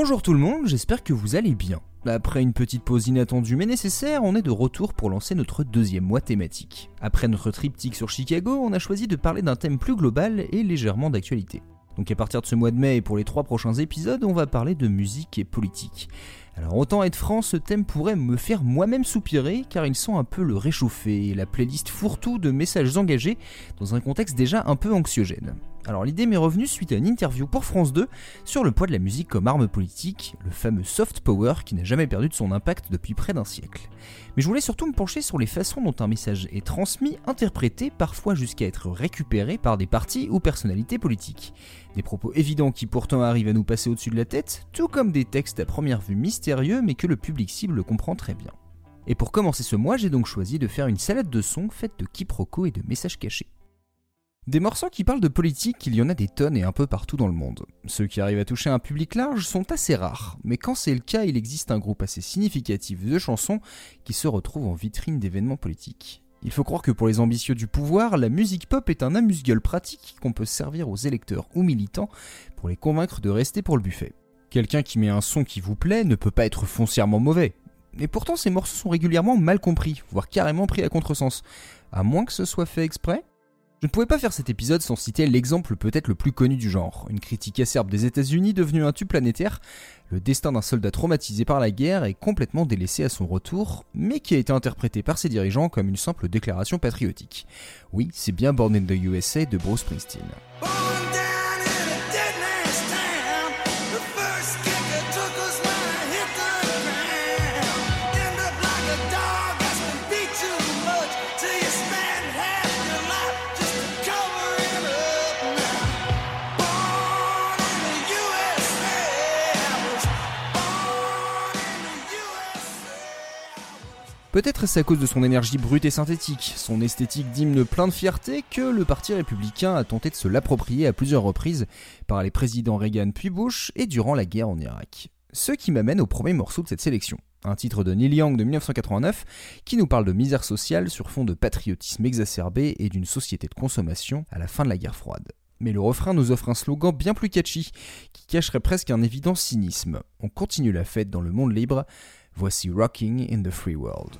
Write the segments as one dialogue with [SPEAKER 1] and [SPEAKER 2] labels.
[SPEAKER 1] Bonjour tout le monde, j'espère que vous allez bien. Après une petite pause inattendue mais nécessaire, on est de retour pour lancer notre deuxième mois thématique. Après notre triptyque sur Chicago, on a choisi de parler d'un thème plus global et légèrement d'actualité. Donc à partir de ce mois de mai et pour les trois prochains épisodes, on va parler de musique et politique. Alors autant être franc, ce thème pourrait me faire moi-même soupirer car il sent un peu le réchauffer la playlist fourre-tout de messages engagés dans un contexte déjà un peu anxiogène. Alors l'idée m'est revenue suite à une interview pour France 2 sur le poids de la musique comme arme politique, le fameux soft power qui n'a jamais perdu de son impact depuis près d'un siècle. Mais je voulais surtout me pencher sur les façons dont un message est transmis, interprété, parfois jusqu'à être récupéré par des partis ou personnalités politiques. Des propos évidents qui pourtant arrivent à nous passer au-dessus de la tête, tout comme des textes à première vue mystérieux mais que le public cible comprend très bien. Et pour commencer ce mois, j'ai donc choisi de faire une salade de sons faite de quiproquos et de messages cachés. Des morceaux qui parlent de politique, il y en a des tonnes et un peu partout dans le monde. Ceux qui arrivent à toucher un public large sont assez rares, mais quand c'est le cas, il existe un groupe assez significatif de chansons qui se retrouvent en vitrine d'événements politiques. Il faut croire que pour les ambitieux du pouvoir, la musique pop est un amuse-gueule pratique qu'on peut servir aux électeurs ou militants pour les convaincre de rester pour le buffet. Quelqu'un qui met un son qui vous plaît ne peut pas être foncièrement mauvais. Et pourtant, ces morceaux sont régulièrement mal compris, voire carrément pris à contresens. À moins que ce soit fait exprès je ne pouvais pas faire cet épisode sans citer l'exemple peut-être le plus connu du genre, une critique acerbe des États-Unis devenue un tube planétaire, le destin d'un soldat traumatisé par la guerre est complètement délaissé à son retour, mais qui a été interprété par ses dirigeants comme une simple déclaration patriotique. Oui, c'est bien Born in the USA de Bruce Springsteen. Peut-être est-ce à cause de son énergie brute et synthétique, son esthétique d'hymne plein de fierté, que le Parti républicain a tenté de se l'approprier à plusieurs reprises par les présidents Reagan puis Bush et durant la guerre en Irak. Ce qui m'amène au premier morceau de cette sélection, un titre de Neil Young de 1989 qui nous parle de misère sociale sur fond de patriotisme exacerbé et d'une société de consommation à la fin de la guerre froide. Mais le refrain nous offre un slogan bien plus catchy, qui cacherait presque un évident cynisme. On continue la fête dans le monde libre, Voici Rocking in the Free World.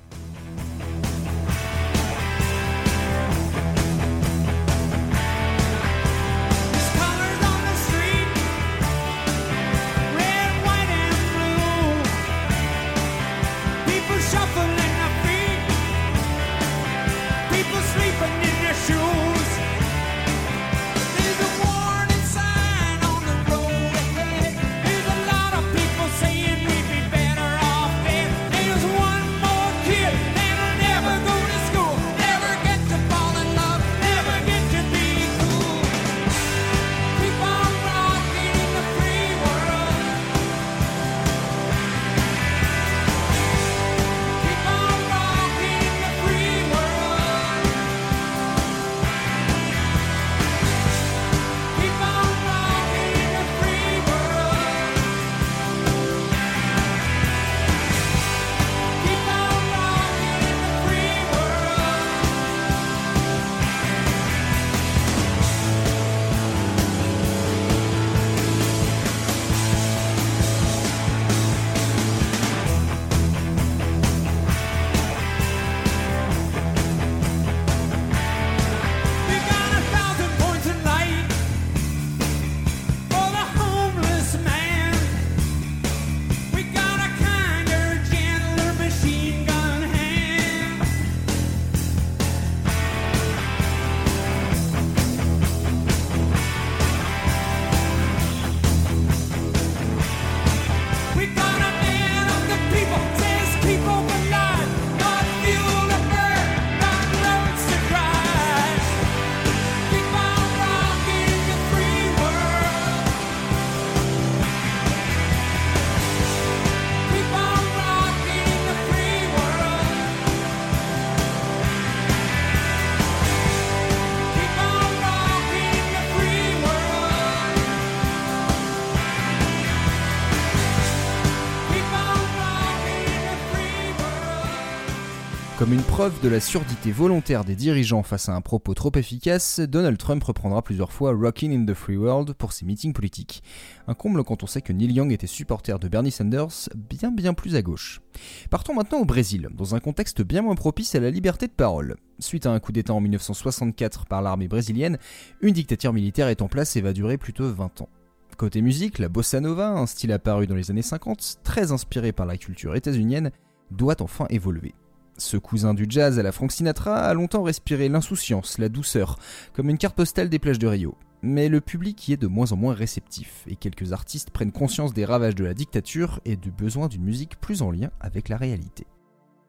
[SPEAKER 2] Preuve de la surdité volontaire des dirigeants face à un propos trop efficace, Donald Trump reprendra plusieurs fois Rockin' in the Free World pour ses meetings politiques. Un comble quand on sait que Neil Young était supporter de Bernie Sanders, bien bien plus à gauche. Partons maintenant au Brésil, dans un contexte bien moins propice à la liberté de parole. Suite à un coup d'État en 1964 par l'armée brésilienne, une dictature militaire est en place et va durer plutôt 20 ans. Côté musique, la bossa nova, un style apparu dans les années 50, très inspiré par la culture états-unienne, doit enfin évoluer. Ce cousin du jazz à la Frank Sinatra a longtemps respiré l'insouciance, la douceur, comme une carte postale des plages de Rio. Mais le public y est de moins en moins réceptif, et quelques artistes prennent conscience des ravages de la dictature et du besoin d'une musique plus en lien avec la réalité.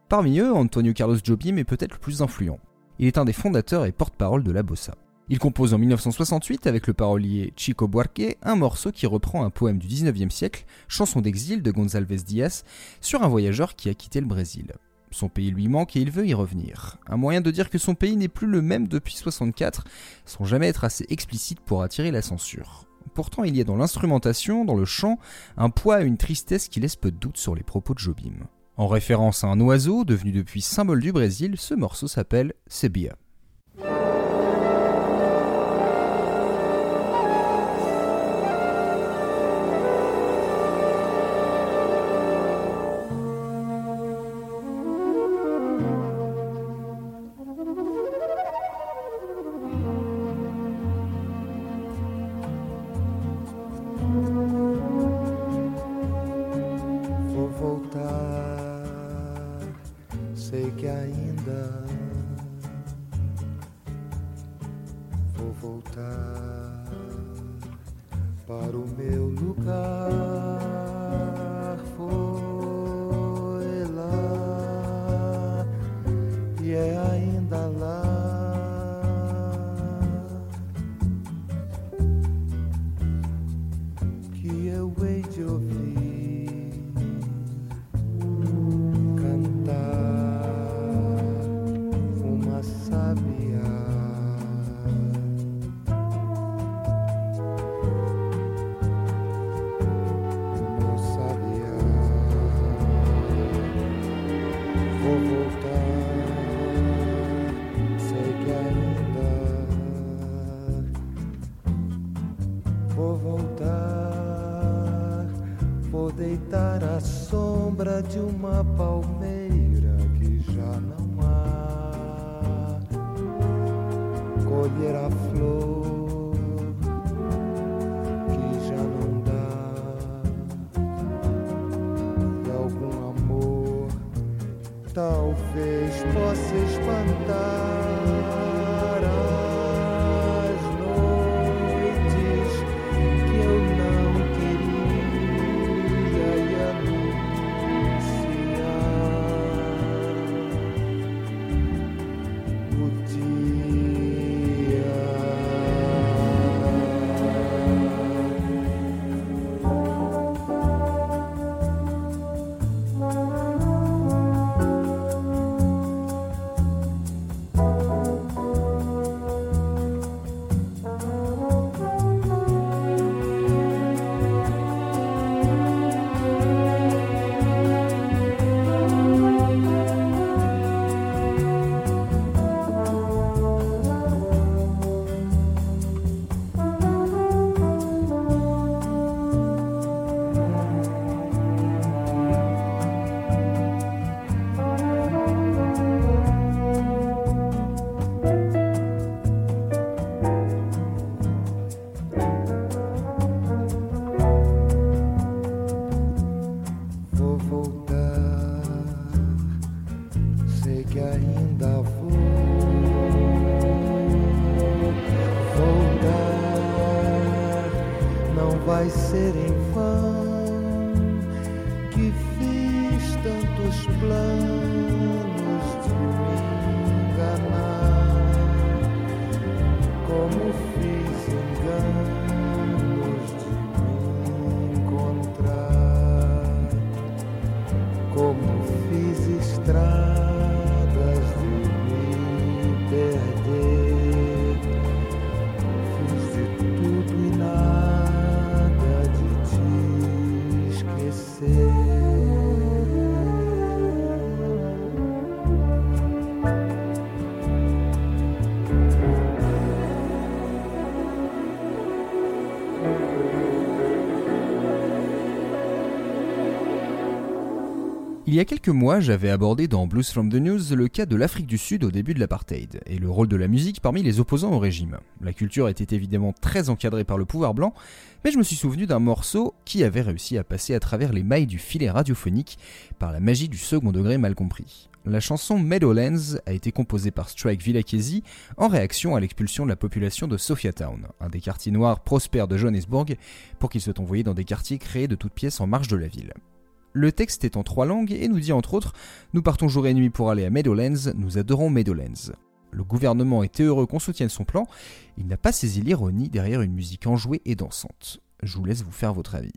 [SPEAKER 2] Parmi eux, Antonio Carlos Jobim est peut-être le plus influent. Il est un des fondateurs et porte-parole de la bossa. Il compose en 1968 avec le parolier Chico Buarque un morceau qui reprend un poème du 19e siècle, Chanson d'exil de González Diaz, sur un voyageur qui a quitté le Brésil. Son pays lui manque et il veut y revenir. Un moyen de dire que son pays n'est plus le même depuis 64, sans jamais être assez explicite pour attirer la censure. Pourtant, il y a dans l'instrumentation, dans le chant, un poids et une tristesse qui laissent peu de doute sur les propos de Jobim. En référence à un oiseau devenu depuis symbole du Brésil, ce morceau s'appelle Sebia. vou voltar para o meu lugar. A sombra de uma palmeira que já não há. Colher a flor que já não dá. E algum amor talvez possa espantar.
[SPEAKER 1] Il y a quelques mois, j'avais abordé dans Blues from the News le cas de l'Afrique du Sud au début de l'apartheid et le rôle de la musique parmi les opposants au régime. La culture était évidemment très encadrée par le pouvoir blanc, mais je me suis souvenu d'un morceau qui avait réussi à passer à travers les mailles du filet radiophonique par la magie du second degré mal compris. La chanson Meadowlands a été composée par Strike Villachesi en réaction à l'expulsion de la population de Sophiatown, un des quartiers noirs prospères de Johannesburg, pour qu'ils soient envoyés dans des quartiers créés de toutes pièces en marge de la ville. Le texte est en trois langues et nous dit entre autres Nous partons jour et nuit pour aller à Meadowlands, nous adorons Meadowlands. Le gouvernement était heureux qu'on soutienne son plan, il n'a pas saisi l'ironie derrière une musique enjouée et dansante. Je vous laisse vous faire votre avis.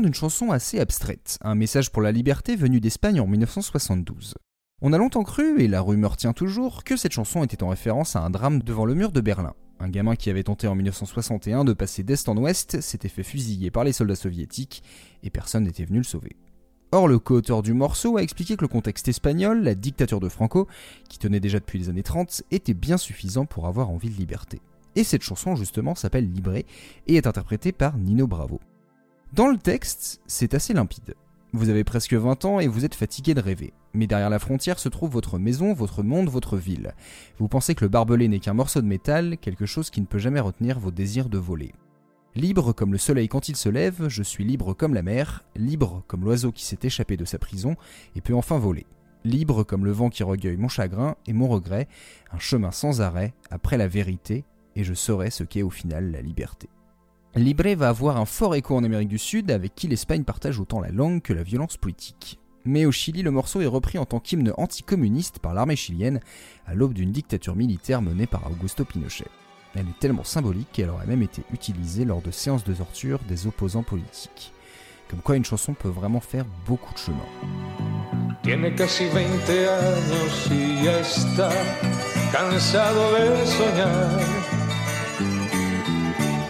[SPEAKER 1] D'une chanson assez abstraite, un message pour la liberté venu d'Espagne en 1972. On a longtemps cru, et la rumeur tient toujours, que cette chanson était en référence à un drame devant le mur de Berlin. Un gamin qui avait tenté en 1961 de passer d'est en ouest s'était fait fusiller par les soldats soviétiques et personne n'était venu le sauver. Or, le co-auteur du morceau a expliqué que le contexte espagnol, la dictature de Franco, qui tenait déjà depuis les années 30, était bien suffisant pour avoir envie de liberté. Et cette chanson, justement, s'appelle Libré et est interprétée par Nino Bravo. Dans le texte, c'est assez limpide. Vous avez presque 20 ans et vous êtes fatigué de rêver. Mais derrière la frontière se trouve votre maison, votre monde, votre ville. Vous pensez que le barbelé n'est qu'un morceau de métal, quelque chose qui ne peut jamais retenir vos désirs de voler. Libre comme le soleil quand il se lève, je suis libre comme la mer, libre comme l'oiseau qui s'est échappé de sa prison et peut enfin voler. Libre comme le vent qui recueille mon chagrin et mon regret, un chemin sans arrêt après la vérité, et je saurai ce qu'est au final la liberté. Libre va avoir un fort écho en Amérique du Sud, avec qui l'Espagne partage autant la langue que la violence politique. Mais au Chili, le morceau est repris en tant qu'hymne anticommuniste par l'armée chilienne à l'aube d'une dictature militaire menée par Augusto Pinochet. Elle est tellement symbolique qu'elle aurait même été utilisée lors de séances de torture des opposants politiques. Comme quoi une chanson peut vraiment faire beaucoup de chemin.
[SPEAKER 3] Tiene casi 20 años y ya está cansado de soñar.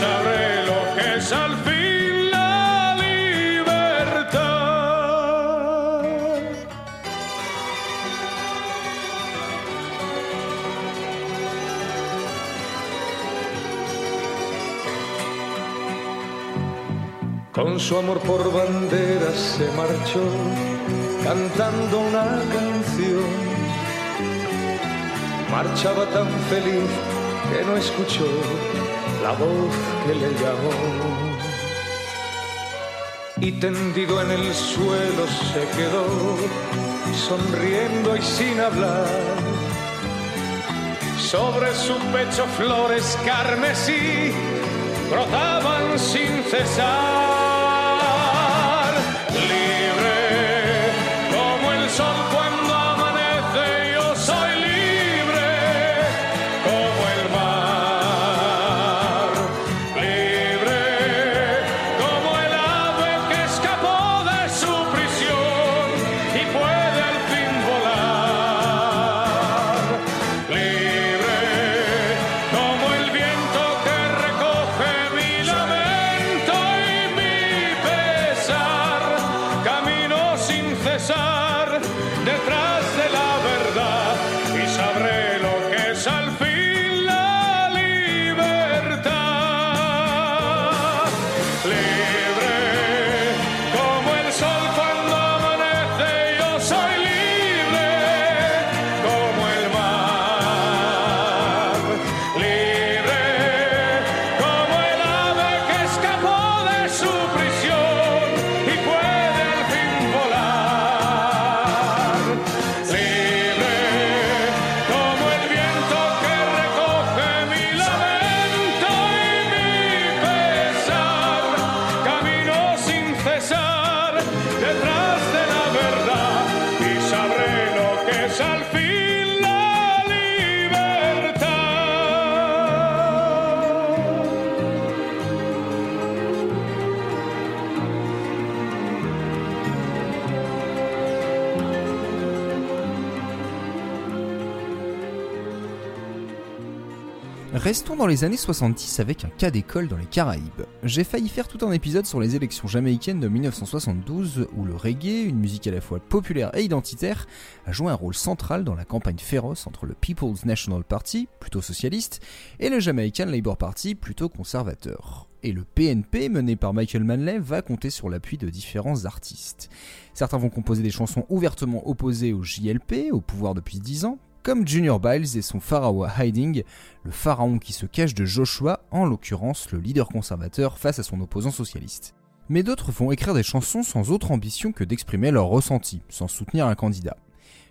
[SPEAKER 3] sabré lo que es al fin la libertad. Con su amor por bandera se marchó cantando una canción. Marchaba tan feliz que no escuchó la voz que le llamó. Y tendido en el suelo se quedó, sonriendo y sin hablar. Sobre su pecho flores carmesí brotaban sin cesar.
[SPEAKER 1] Restons dans les années 70 avec un cas d'école dans les Caraïbes. J'ai failli faire tout un épisode sur les élections jamaïcaines de 1972 où le reggae, une musique à la fois populaire et identitaire, a joué un rôle central dans la campagne féroce entre le People's National Party, plutôt socialiste, et le Jamaican Labour Party, plutôt conservateur. Et le PNP, mené par Michael Manley, va compter sur l'appui de différents artistes. Certains vont composer des chansons ouvertement opposées au JLP, au pouvoir depuis 10 ans, comme Junior Biles et son Pharaoh Hiding, le pharaon qui se cache de Joshua, en l'occurrence le leader conservateur face à son opposant socialiste. Mais d'autres vont écrire des chansons sans autre ambition que d'exprimer leur ressenti, sans soutenir un candidat.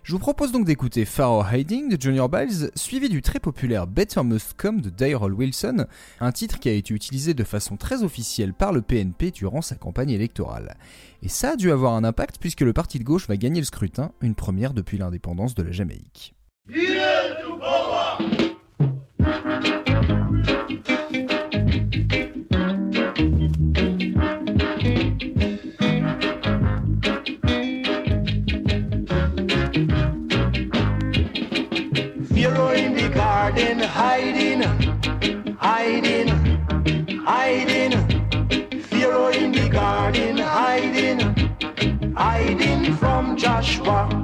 [SPEAKER 1] Je vous propose donc d'écouter Pharaoh Hiding de Junior Biles, suivi du très populaire Better Must Come de Daryl Wilson, un titre qui a été utilisé de façon très officielle par le PNP durant sa campagne électorale. Et ça a dû avoir un impact puisque le parti de gauche va gagner le scrutin, une première depuis l'indépendance de la Jamaïque.
[SPEAKER 4] Pharaoh in the garden, hiding, hiding, hiding. Pharaoh in the garden, hiding, hiding from Joshua.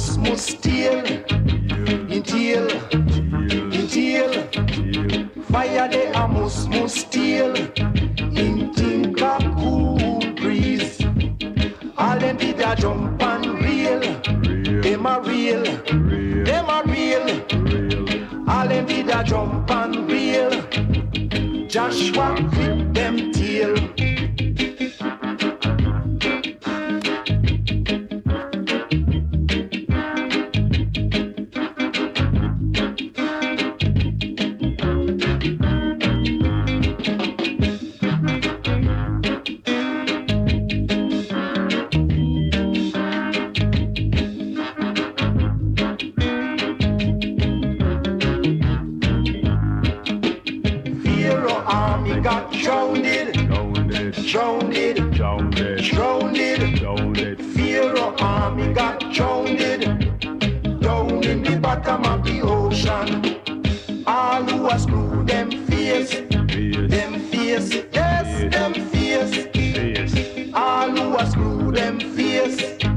[SPEAKER 4] muss, muss still, intil, intil. Fire there, a muss, muss still, in tinker cool breeze. All them did a jump and reel, them a reel, them a reel. All them did a jump and reel. Joshua. yes.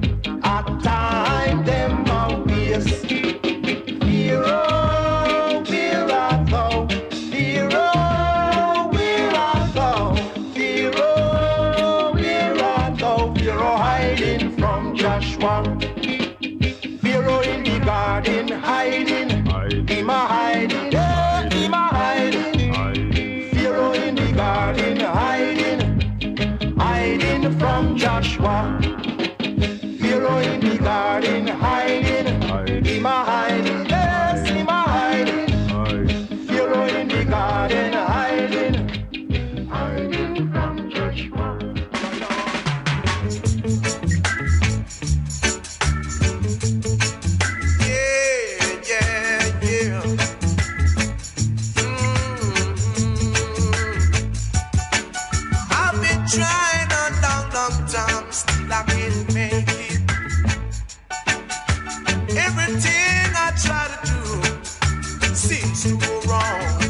[SPEAKER 5] Wrong.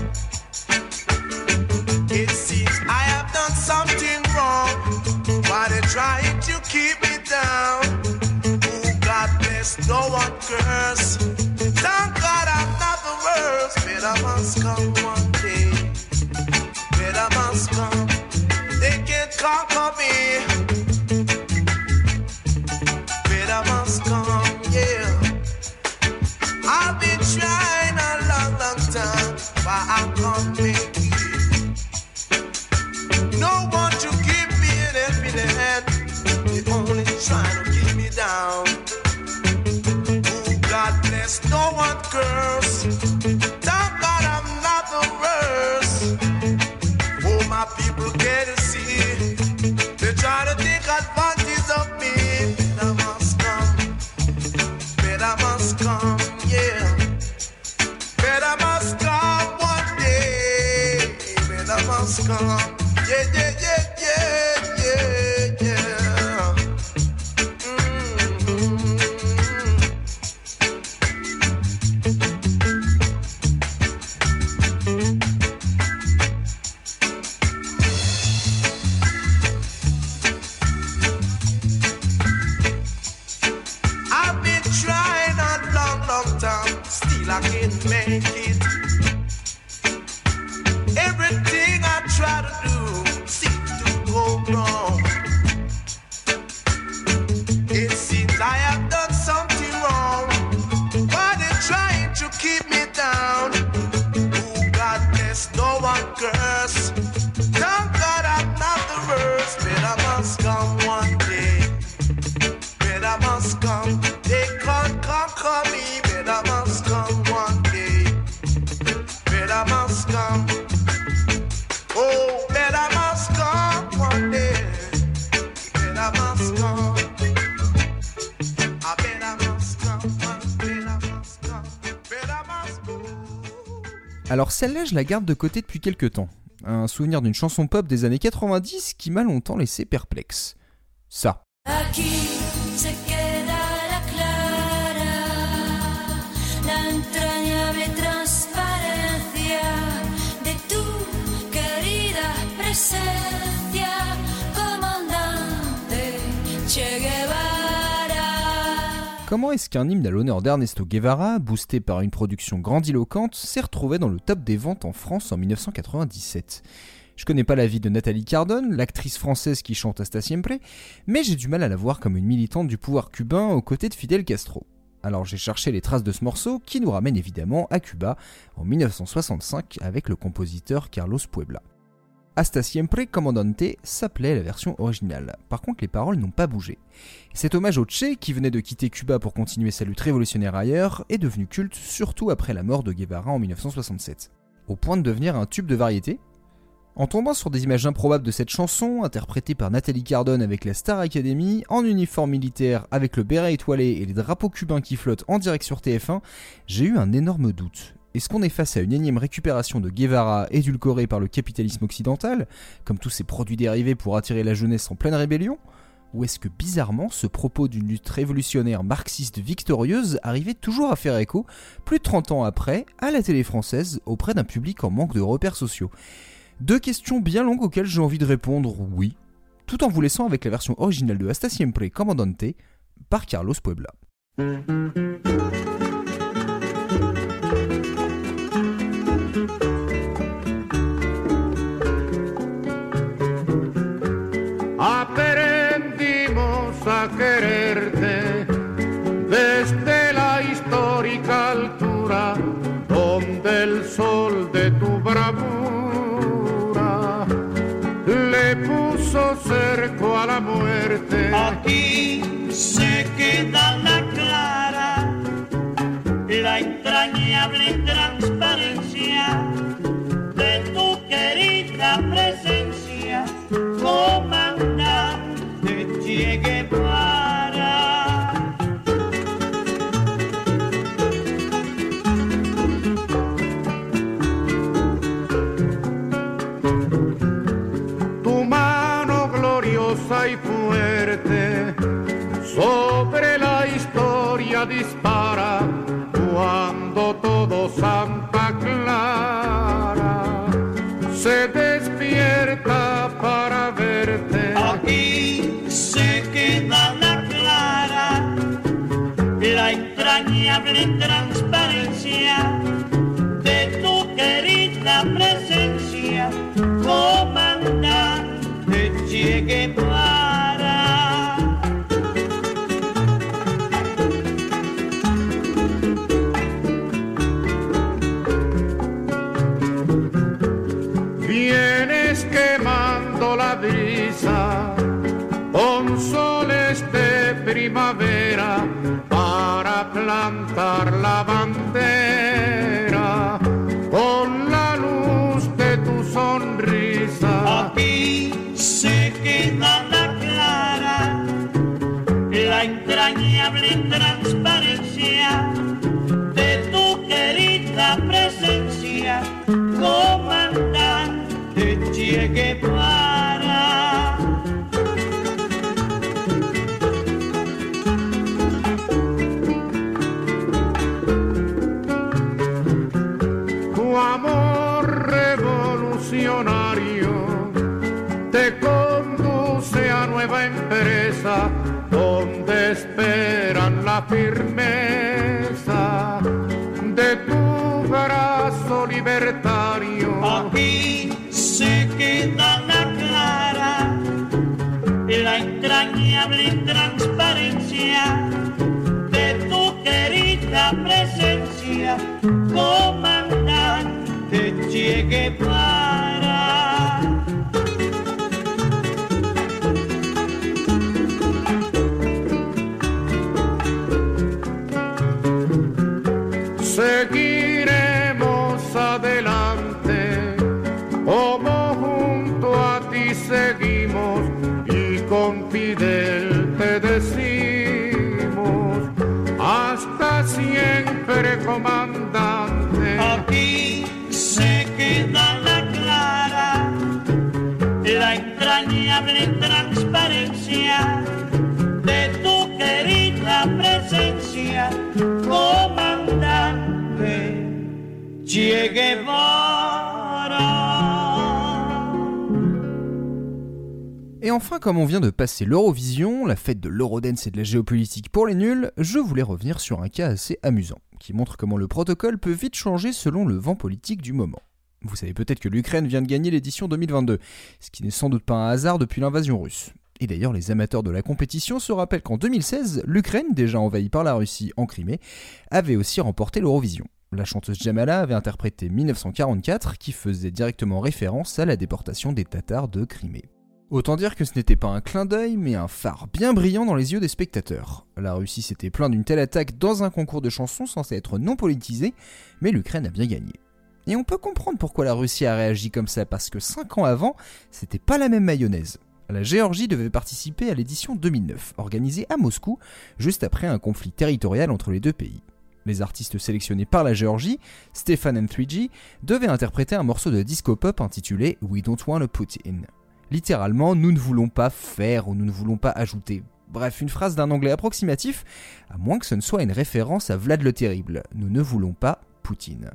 [SPEAKER 1] Alors celle-là, je la garde de côté depuis quelques temps. Un souvenir d'une chanson pop des années 90 qui m'a longtemps laissé perplexe. Ça. Comment est-ce qu'un hymne à l'honneur d'Ernesto Guevara, boosté par une production grandiloquente, s'est retrouvé dans le top des ventes en France en 1997 Je connais pas la vie de Nathalie Cardone, l'actrice française qui chante Hasta Siempre, mais j'ai du mal à la voir comme une militante du pouvoir cubain aux côtés de Fidel Castro. Alors j'ai cherché les traces de ce morceau qui nous ramène évidemment à Cuba en 1965 avec le compositeur Carlos Puebla. Hasta Siempre Comandante s'appelait la version originale. Par contre, les paroles n'ont pas bougé. Et cet hommage au Che, qui venait de quitter Cuba pour continuer sa lutte révolutionnaire ailleurs, est devenu culte surtout après la mort de Guevara en 1967. Au point de devenir un tube de variété. En tombant sur des images improbables de cette chanson, interprétée par Nathalie Cardone avec la Star Academy, en uniforme militaire avec le béret étoilé et les drapeaux cubains qui flottent en direct sur TF1, j'ai eu un énorme doute. Est-ce qu'on est face à une énième récupération de Guevara édulcorée par le capitalisme occidental, comme tous ces produits dérivés pour attirer la jeunesse en pleine rébellion? Ou est-ce que bizarrement ce propos d'une lutte révolutionnaire marxiste victorieuse arrivait toujours à faire écho, plus de 30 ans après, à la télé française, auprès d'un public en manque de repères sociaux? Deux questions bien longues auxquelles j'ai envie de répondre oui, tout en vous laissant avec la version originale de Hasta Siempre Comandante par Carlos Puebla.
[SPEAKER 3] Cerco a la muerte.
[SPEAKER 6] Aquí se queda la clara, la entrañable transparencia de tu entrañable transparencia de tu querida presencia, comandante Che Guevara.
[SPEAKER 3] Vienes quemando la brisa con soles de primavera plantar la bandera con la luz de tu sonrisa.
[SPEAKER 6] Aquí se queda la clara, la entrañable transparencia de tu querida presencia, comandante Che
[SPEAKER 3] la firmeza de tu brazo libertario.
[SPEAKER 6] Aquí se queda la clara, la entrañable transparencia de tu querida presencia, comandante Che Guevara.
[SPEAKER 3] Comandante.
[SPEAKER 6] Aquí se queda la clara, la entrañable transparencia de tu querida presencia, comandante Che
[SPEAKER 1] Et enfin, comme on vient de passer l'Eurovision, la fête de l'Eurodance et de la géopolitique pour les nuls, je voulais revenir sur un cas assez amusant, qui montre comment le protocole peut vite changer selon le vent politique du moment. Vous savez peut-être que l'Ukraine vient de gagner l'édition 2022, ce qui n'est sans doute pas un hasard depuis l'invasion russe. Et d'ailleurs, les amateurs de la compétition se rappellent qu'en 2016, l'Ukraine, déjà envahie par la Russie en Crimée, avait aussi remporté l'Eurovision. La chanteuse Jamala avait interprété 1944, qui faisait directement référence à la déportation des Tatars de Crimée. Autant dire que ce n'était pas un clin d'œil, mais un phare bien brillant dans les yeux des spectateurs. La Russie s'était plaint d'une telle attaque dans un concours de chansons censé être non politisé, mais l'Ukraine a bien gagné. Et on peut comprendre pourquoi la Russie a réagi comme ça, parce que 5 ans avant, c'était pas la même mayonnaise. La Géorgie devait participer à l'édition 2009, organisée à Moscou, juste après un conflit territorial entre les deux pays. Les artistes sélectionnés par la Géorgie, Stefan and 3G, devaient interpréter un morceau de disco pop intitulé We Don't Wanna Put In. Littéralement, nous ne voulons pas faire ou nous ne voulons pas ajouter. Bref, une phrase d'un anglais approximatif, à moins que ce ne soit une référence à Vlad le Terrible. Nous ne voulons pas Poutine.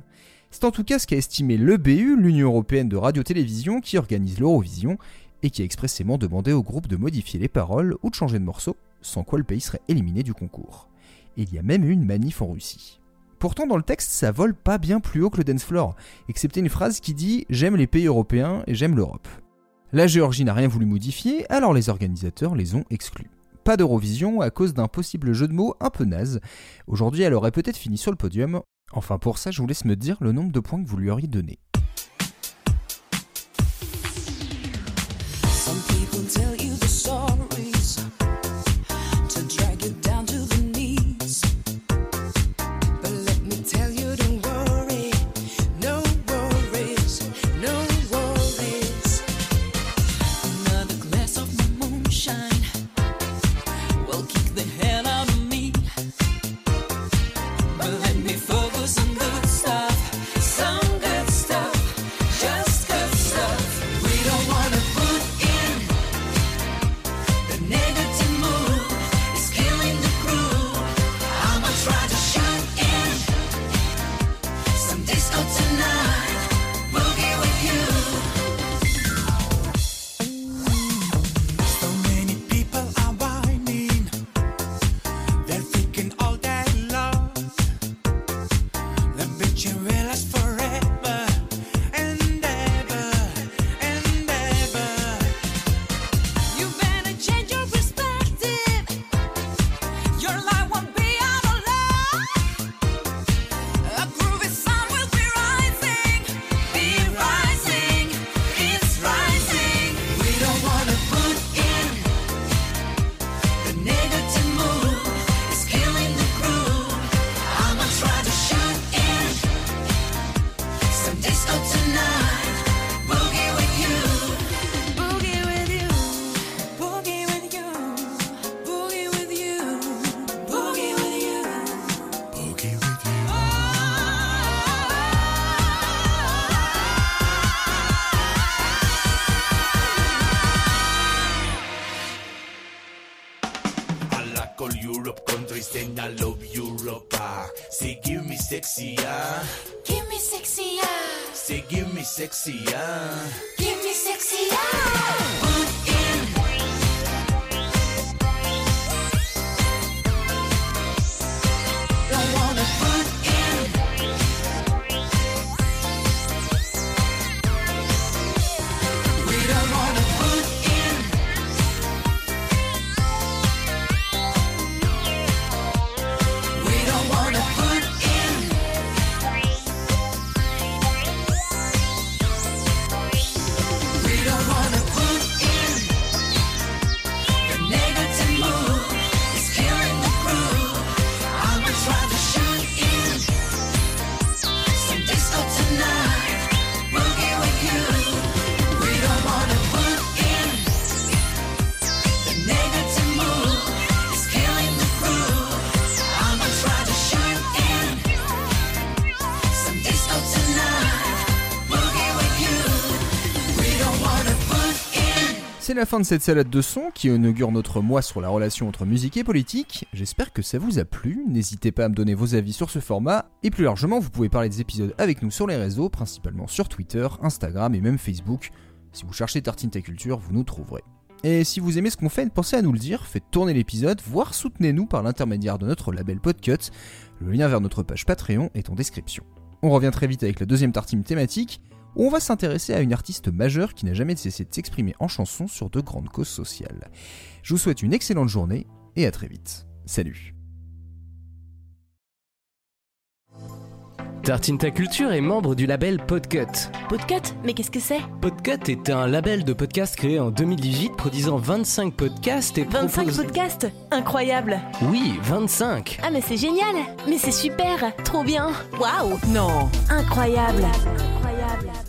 [SPEAKER 1] C'est en tout cas ce qu'a estimé l'EBU, l'Union Européenne de Radio-Télévision, qui organise l'Eurovision, et qui a expressément demandé au groupe de modifier les paroles ou de changer de morceau, sans quoi le pays serait éliminé du concours. Il y a même eu une manif en Russie. Pourtant, dans le texte, ça vole pas bien plus haut que le dance floor, excepté une phrase qui dit J'aime les pays européens et j'aime l'Europe. La Géorgie n'a rien voulu modifier, alors les organisateurs les ont exclus. Pas d'Eurovision à cause d'un possible jeu de mots un peu naze. Aujourd'hui, elle aurait peut-être fini sur le podium. Enfin, pour ça, je vous laisse me dire le nombre de points que vous lui auriez donné.
[SPEAKER 5] All
[SPEAKER 7] Europe countries and I love Europe. Ah. Say give me sexy, ah.
[SPEAKER 8] Give me sexy, ah.
[SPEAKER 7] Say give me sexy, ah.
[SPEAKER 8] Give me sexy, ah.
[SPEAKER 1] C'est la fin de cette salade de sons qui inaugure notre mois sur la relation entre musique et politique. J'espère que ça vous a plu. N'hésitez pas à me donner vos avis sur ce format. Et plus largement, vous pouvez parler des épisodes avec nous sur les réseaux, principalement sur Twitter, Instagram et même Facebook. Si vous cherchez Tartine Ta Culture, vous nous trouverez. Et si vous aimez ce qu'on fait, pensez à nous le dire, faites tourner l'épisode, voire soutenez-nous par l'intermédiaire de notre label Podcut. Le lien vers notre page Patreon est en description. On revient très vite avec la deuxième tartine thématique, où on va s'intéresser à une artiste majeure qui n'a jamais cessé de s'exprimer en chanson sur de grandes causes sociales. Je vous souhaite une excellente journée et à très vite. Salut.
[SPEAKER 9] Tartine Ta Culture est membre du label Podcut.
[SPEAKER 10] Podcut Mais qu'est-ce que c'est?
[SPEAKER 9] Podcut est un label de podcasts créé en 2018 produisant 25 podcasts et
[SPEAKER 10] 25
[SPEAKER 9] propose-
[SPEAKER 10] podcasts? Incroyable!
[SPEAKER 9] Oui, 25
[SPEAKER 10] Ah mais c'est génial! Mais c'est super! Trop bien! Waouh! Non. Incroyable Incroyable Incroyable